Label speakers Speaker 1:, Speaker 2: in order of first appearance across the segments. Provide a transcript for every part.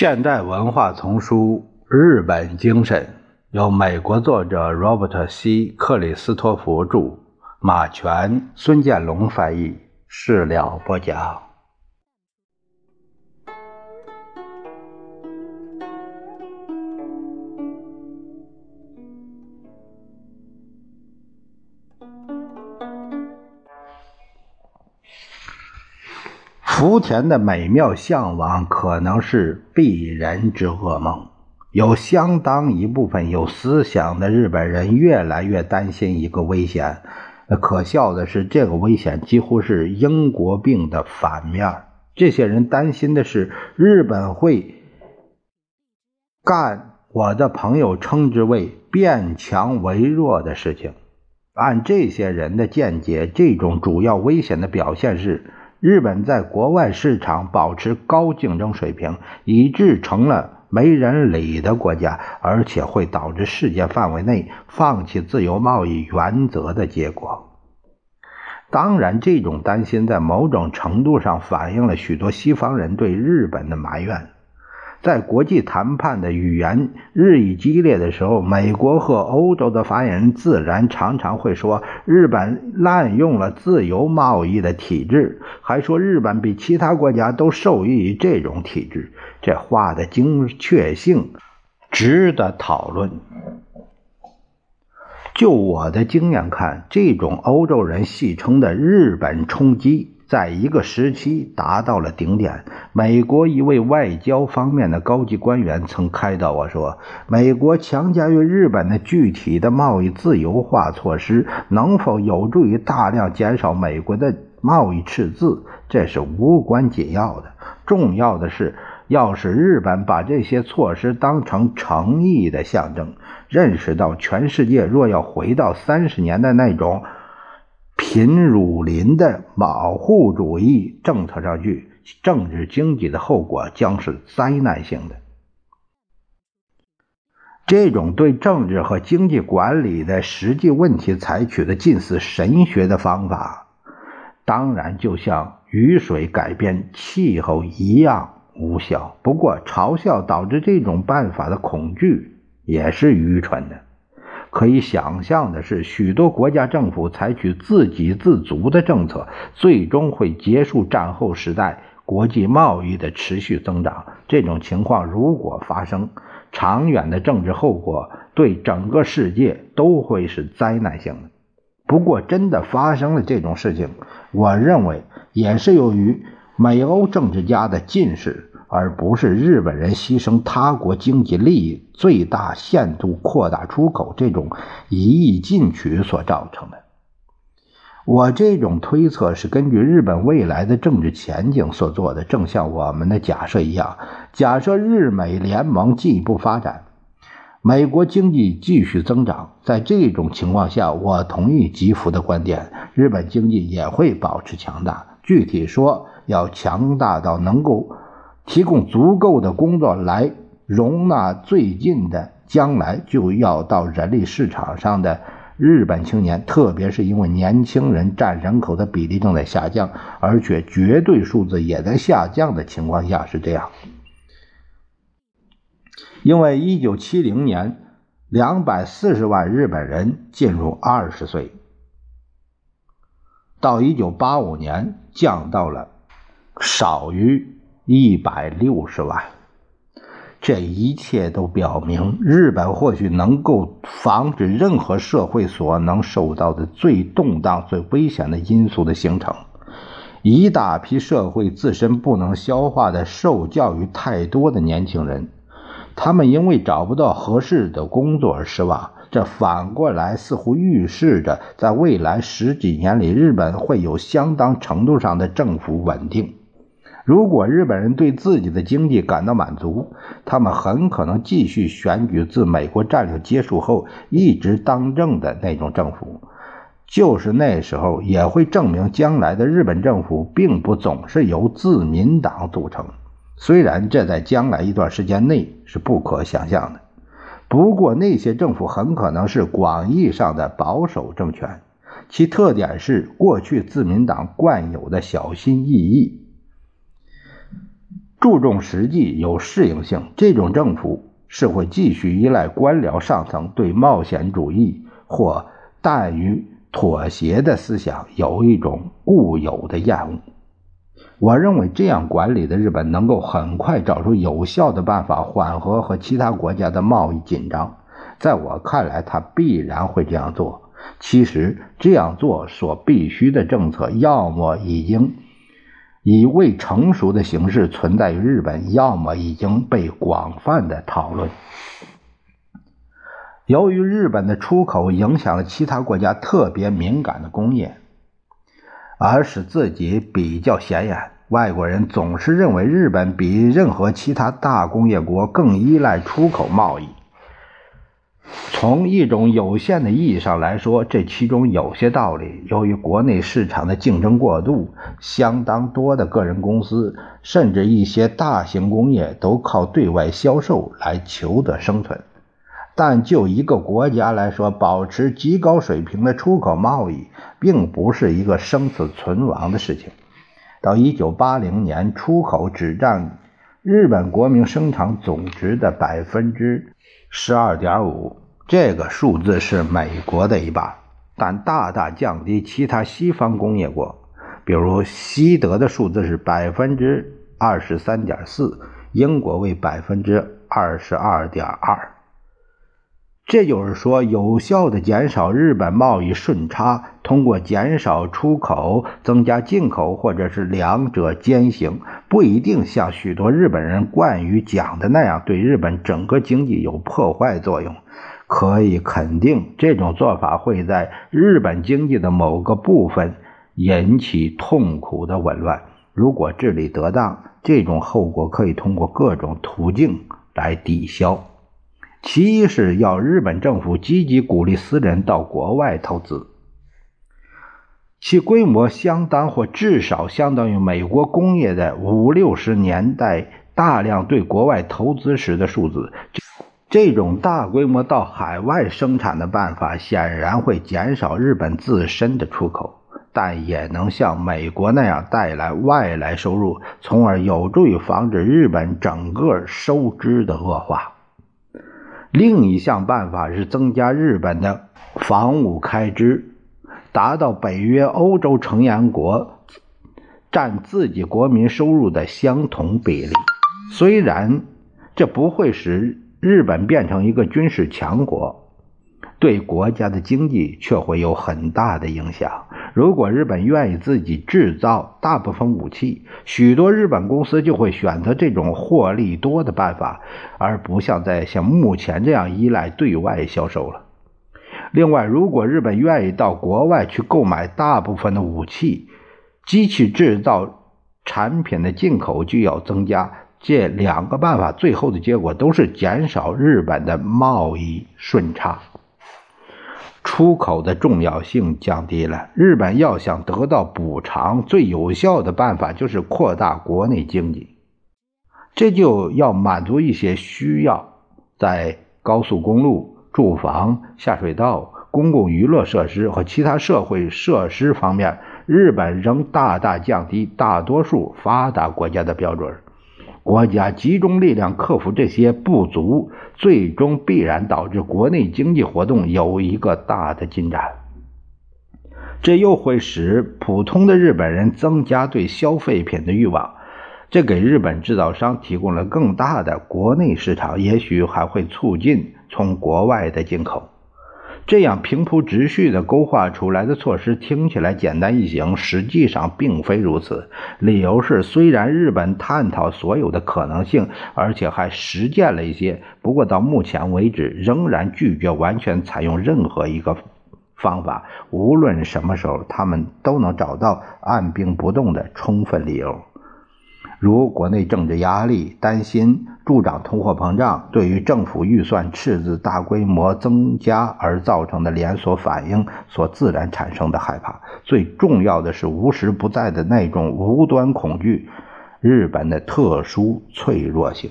Speaker 1: 现代文化丛书《日本精神》由美国作者 Robert C. 克里斯托弗著，马全、孙建龙翻译，事了不讲。福田的美妙向往可能是必然之噩梦。有相当一部分有思想的日本人越来越担心一个危险。可笑的是，这个危险几乎是英国病的反面。这些人担心的是日本会干我的朋友称之为“变强为弱”的事情。按这些人的见解，这种主要危险的表现是。日本在国外市场保持高竞争水平，以致成了没人理的国家，而且会导致世界范围内放弃自由贸易原则的结果。当然，这种担心在某种程度上反映了许多西方人对日本的埋怨。在国际谈判的语言日益激烈的时候，美国和欧洲的发言人自然常常会说日本滥用了自由贸易的体制，还说日本比其他国家都受益于这种体制。这话的精确性值得讨论。就我的经验看，这种欧洲人戏称的“日本冲击”。在一个时期达到了顶点。美国一位外交方面的高级官员曾开导我说：“美国强加于日本的具体的贸易自由化措施，能否有助于大量减少美国的贸易赤字？这是无关紧要的。重要的是，要使日本把这些措施当成诚意的象征，认识到全世界若要回到三十年的那种。”贫乳林的保护主义政策上去，政治经济的后果将是灾难性的。这种对政治和经济管理的实际问题采取的近似神学的方法，当然就像雨水改变气候一样无效。不过，嘲笑导致这种办法的恐惧也是愚蠢的。可以想象的是，许多国家政府采取自给自足的政策，最终会结束战后时代国际贸易的持续增长。这种情况如果发生，长远的政治后果对整个世界都会是灾难性的。不过，真的发生了这种事情，我认为也是由于美欧政治家的近视。而不是日本人牺牲他国经济利益、最大限度扩大出口这种一意进取所造成的。我这种推测是根据日本未来的政治前景所做的，正像我们的假设一样。假设日美联盟进一步发展，美国经济继续增长，在这种情况下，我同意吉福的观点，日本经济也会保持强大。具体说，要强大到能够。提供足够的工作来容纳最近的将来就要到人力市场上的日本青年，特别是因为年轻人占人口的比例正在下降，而且绝对数字也在下降的情况下是这样。因为一九七零年两百四十万日本人进入二十岁，到一九八五年降到了少于。一百六十万，这一切都表明，日本或许能够防止任何社会所能受到的最动荡、最危险的因素的形成。一大批社会自身不能消化的受教育太多的年轻人，他们因为找不到合适的工作而失望。这反过来似乎预示着，在未来十几年里，日本会有相当程度上的政府稳定。如果日本人对自己的经济感到满足，他们很可能继续选举自美国战略结束后一直当政的那种政府。就是那时候，也会证明将来的日本政府并不总是由自民党组成。虽然这在将来一段时间内是不可想象的，不过那些政府很可能是广义上的保守政权，其特点是过去自民党惯有的小心翼翼。注重实际、有适应性。这种政府是会继续依赖官僚上层对冒险主义或怠于妥协的思想有一种固有的厌恶。我认为这样管理的日本能够很快找出有效的办法缓和和其他国家的贸易紧张。在我看来，他必然会这样做。其实这样做所必须的政策，要么已经以未成熟的形式存在于日本，要么已经被广泛的讨论。由于日本的出口影响了其他国家特别敏感的工业。而使自己比较显眼。外国人总是认为日本比任何其他大工业国更依赖出口贸易。从一种有限的意义上来说，这其中有些道理。由于国内市场的竞争过度，相当多的个人公司，甚至一些大型工业，都靠对外销售来求得生存。但就一个国家来说，保持极高水平的出口贸易，并不是一个生死存亡的事情。到一九八零年，出口只占日本国民生产总值的百分之十二点五，这个数字是美国的一半，但大大降低其他西方工业国，比如西德的数字是百分之二十三点四，英国为百分之二十二点二。这就是说，有效的减少日本贸易顺差，通过减少出口、增加进口，或者是两者兼行，不一定像许多日本人惯于讲的那样，对日本整个经济有破坏作用。可以肯定，这种做法会在日本经济的某个部分引起痛苦的紊乱。如果治理得当，这种后果可以通过各种途径来抵消。其一是要日本政府积极鼓励私人到国外投资，其规模相当或至少相当于美国工业的五六十年代大量对国外投资时的数字。这种大规模到海外生产的办法显然会减少日本自身的出口，但也能像美国那样带来外来收入，从而有助于防止日本整个收支的恶化。另一项办法是增加日本的防务开支，达到北约欧洲成员国占自己国民收入的相同比例。虽然这不会使日本变成一个军事强国。对国家的经济却会有很大的影响。如果日本愿意自己制造大部分武器，许多日本公司就会选择这种获利多的办法，而不像在像目前这样依赖对外销售了。另外，如果日本愿意到国外去购买大部分的武器，机器制造产品的进口就要增加。这两个办法最后的结果都是减少日本的贸易顺差。出口的重要性降低了。日本要想得到补偿，最有效的办法就是扩大国内经济。这就要满足一些需要，在高速公路、住房、下水道、公共娱乐设施和其他社会设施方面，日本仍大大降低大多数发达国家的标准。国家集中力量克服这些不足，最终必然导致国内经济活动有一个大的进展。这又会使普通的日本人增加对消费品的欲望，这给日本制造商提供了更大的国内市场，也许还会促进从国外的进口。这样平铺直叙地勾画出来的措施听起来简单易行，实际上并非如此。理由是，虽然日本探讨所有的可能性，而且还实践了一些，不过到目前为止仍然拒绝完全采用任何一个方法。无论什么时候，他们都能找到按兵不动的充分理由。如国内政治压力、担心助长通货膨胀、对于政府预算赤字大规模增加而造成的连锁反应所自然产生的害怕，最重要的是无时不在的那种无端恐惧——日本的特殊脆弱性。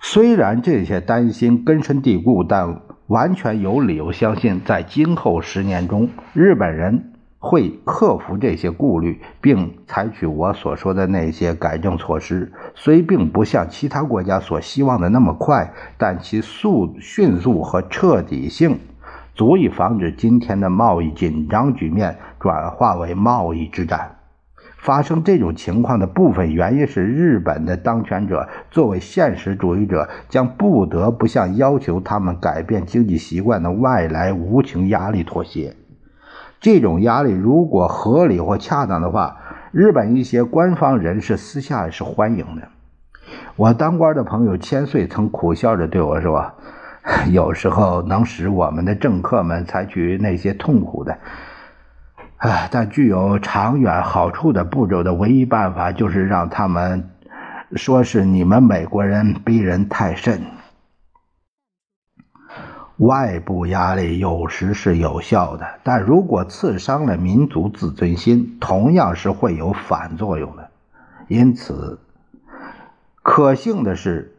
Speaker 1: 虽然这些担心根深蒂固，但完全有理由相信，在今后十年中，日本人。会克服这些顾虑，并采取我所说的那些改正措施。虽并不像其他国家所希望的那么快，但其速、迅速和彻底性，足以防止今天的贸易紧张局面转化为贸易之战。发生这种情况的部分原因是，日本的当权者作为现实主义者，将不得不向要求他们改变经济习惯的外来无情压力妥协。这种压力如果合理或恰当的话，日本一些官方人士私下是欢迎的。我当官的朋友千岁曾苦笑着对我说：“ 有时候能使我们的政客们采取那些痛苦的。”哎，但具有长远好处的步骤的唯一办法，就是让他们说是你们美国人逼人太甚。外部压力有时是有效的，但如果刺伤了民族自尊心，同样是会有反作用的。因此，可幸的是，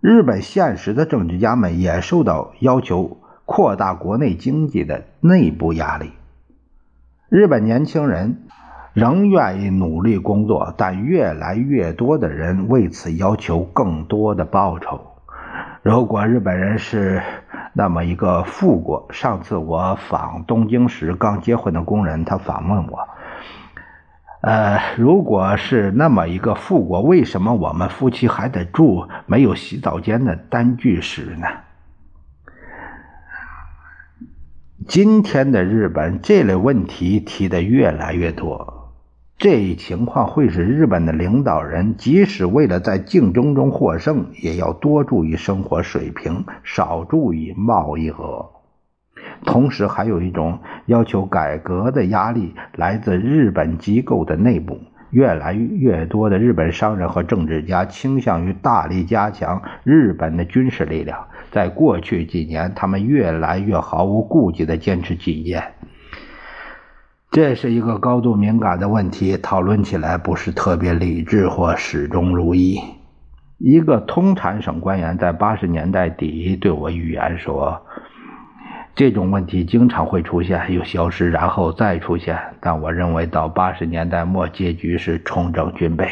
Speaker 1: 日本现实的政治家们也受到要求扩大国内经济的内部压力。日本年轻人仍愿意努力工作，但越来越多的人为此要求更多的报酬。如果日本人是那么一个富国，上次我访东京时，刚结婚的工人他访问我：“呃，如果是那么一个富国，为什么我们夫妻还得住没有洗澡间的单居室呢？”今天的日本这类问题提的越来越多，这一情况会使日本的领导人即使为了在竞争中获胜，也要多注意生活水平，少注意贸易额。同时，还有一种要求改革的压力来自日本机构的内部。越来越多的日本商人和政治家倾向于大力加强日本的军事力量。在过去几年，他们越来越毫无顾忌地坚持己见。这是一个高度敏感的问题，讨论起来不是特别理智或始终如一。一个通产省官员在八十年代底对我预言说。这种问题经常会出现，又消失，然后再出现。但我认为，到八十年代末，结局是重整军备，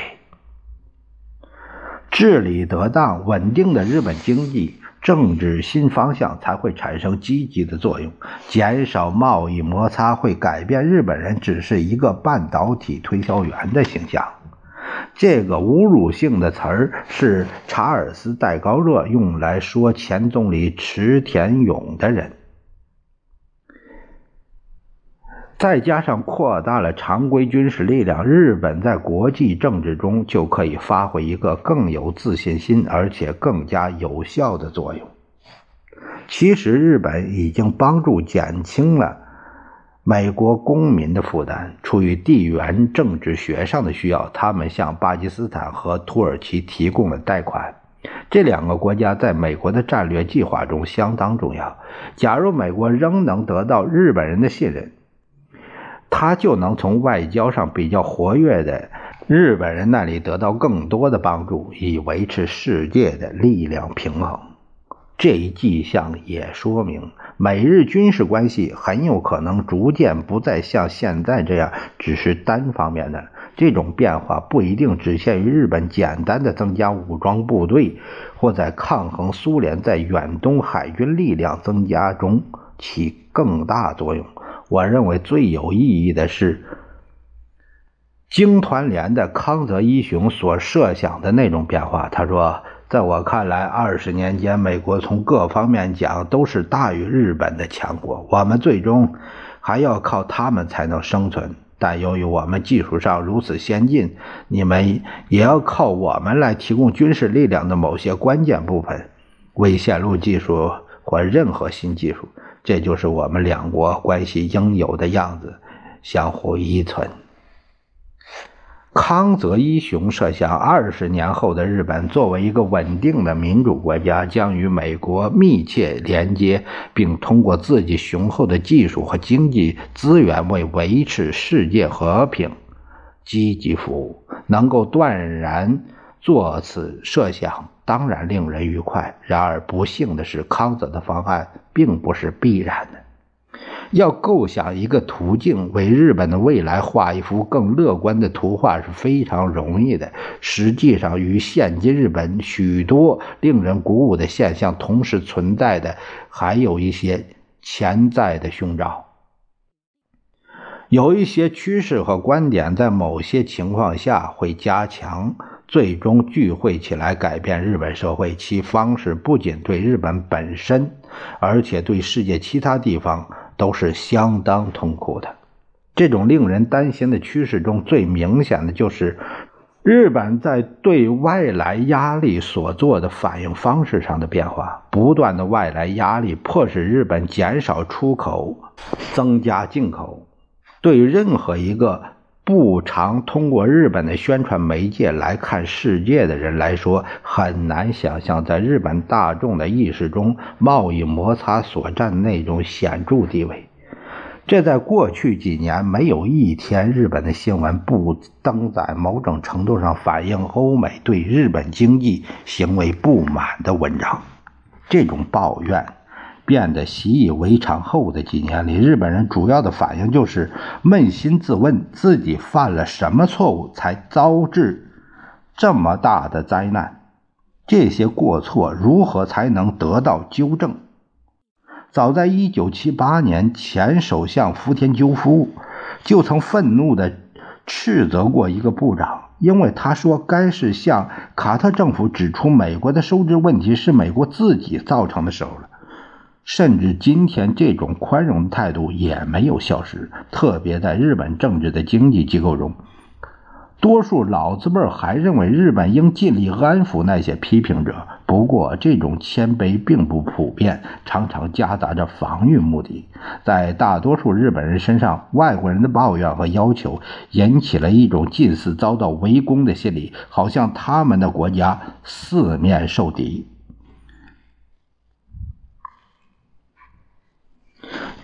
Speaker 1: 治理得当、稳定的日本经济政治新方向才会产生积极的作用。减少贸易摩擦会改变日本人只是一个半导体推销员的形象。这个侮辱性的词儿是查尔斯·戴高乐用来说前总理池田勇的人。再加上扩大了常规军事力量，日本在国际政治中就可以发挥一个更有自信心而且更加有效的作用。其实，日本已经帮助减轻了美国公民的负担。出于地缘政治学上的需要，他们向巴基斯坦和土耳其提供了贷款。这两个国家在美国的战略计划中相当重要。假如美国仍能得到日本人的信任，他就能从外交上比较活跃的日本人那里得到更多的帮助，以维持世界的力量平衡。这一迹象也说明，美日军事关系很有可能逐渐不再像现在这样只是单方面的。这种变化不一定只限于日本简单的增加武装部队，或在抗衡苏联在远东海军力量增加中起更大作用。我认为最有意义的是，经团联的康泽一雄所设想的那种变化。他说：“在我看来，二十年间，美国从各方面讲都是大于日本的强国。我们最终还要靠他们才能生存。但由于我们技术上如此先进，你们也要靠我们来提供军事力量的某些关键部分，微线路技术或任何新技术。”这就是我们两国关系应有的样子，相互依存。康泽一雄设想，二十年后的日本作为一个稳定的民主国家，将与美国密切连接，并通过自己雄厚的技术和经济资源为维持世界和平积极服务。能够断然做此设想。当然令人愉快。然而不幸的是，康泽的方案并不是必然的。要构想一个途径，为日本的未来画一幅更乐观的图画是非常容易的。实际上，与现今日本许多令人鼓舞的现象同时存在的，还有一些潜在的凶兆。有一些趋势和观点在某些情况下会加强，最终聚会起来改变日本社会。其方式不仅对日本本身，而且对世界其他地方。都是相当痛苦的。这种令人担心的趋势中最明显的就是日本在对外来压力所做的反应方式上的变化。不断的外来压力迫使日本减少出口，增加进口。对于任何一个不常通过日本的宣传媒介来看世界的人来说，很难想象在日本大众的意识中，贸易摩擦所占那种显著地位。这在过去几年没有一天日本的新闻不登载某种程度上反映欧美对日本经济行为不满的文章。这种抱怨。变得习以为常后的几年里，日本人主要的反应就是扪心自问自己犯了什么错误，才遭致这么大的灾难？这些过错如何才能得到纠正？早在1978年，前首相福田赳夫就曾愤怒地斥责过一个部长，因为他说该是向卡特政府指出美国的收支问题是美国自己造成的时候了。甚至今天，这种宽容的态度也没有消失。特别在日本政治的经济机构中，多数老字辈还认为日本应尽力安抚那些批评者。不过，这种谦卑并不普遍，常常夹杂着防御目的。在大多数日本人身上，外国人的抱怨和要求引起了一种近似遭到围攻的心理，好像他们的国家四面受敌。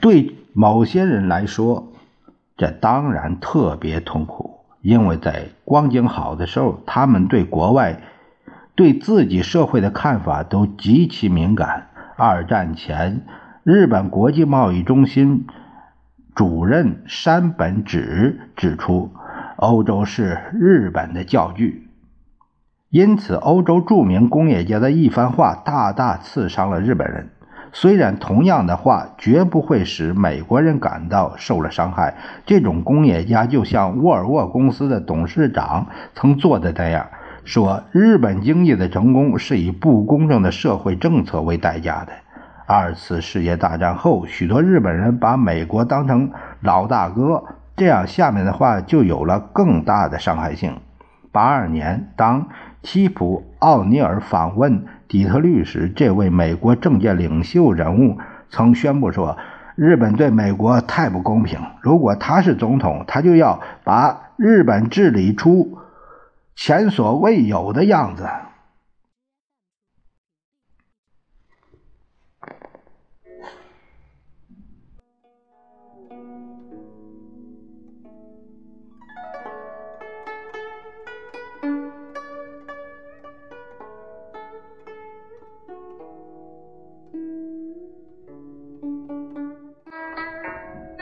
Speaker 1: 对某些人来说，这当然特别痛苦，因为在光景好的时候，他们对国外、对自己社会的看法都极其敏感。二战前，日本国际贸易中心主任山本直指出，欧洲是日本的教具，因此，欧洲著名工业家的一番话大大刺伤了日本人。虽然同样的话绝不会使美国人感到受了伤害，这种工业家就像沃尔沃公司的董事长曾做的那样，说日本经济的成功是以不公正的社会政策为代价的。二次世界大战后，许多日本人把美国当成老大哥，这样下面的话就有了更大的伤害性。八二年，当基普奥尼尔访问。底特律时，这位美国政界领袖人物曾宣布说：“日本对美国太不公平。如果他是总统，他就要把日本治理出前所未有的样子。”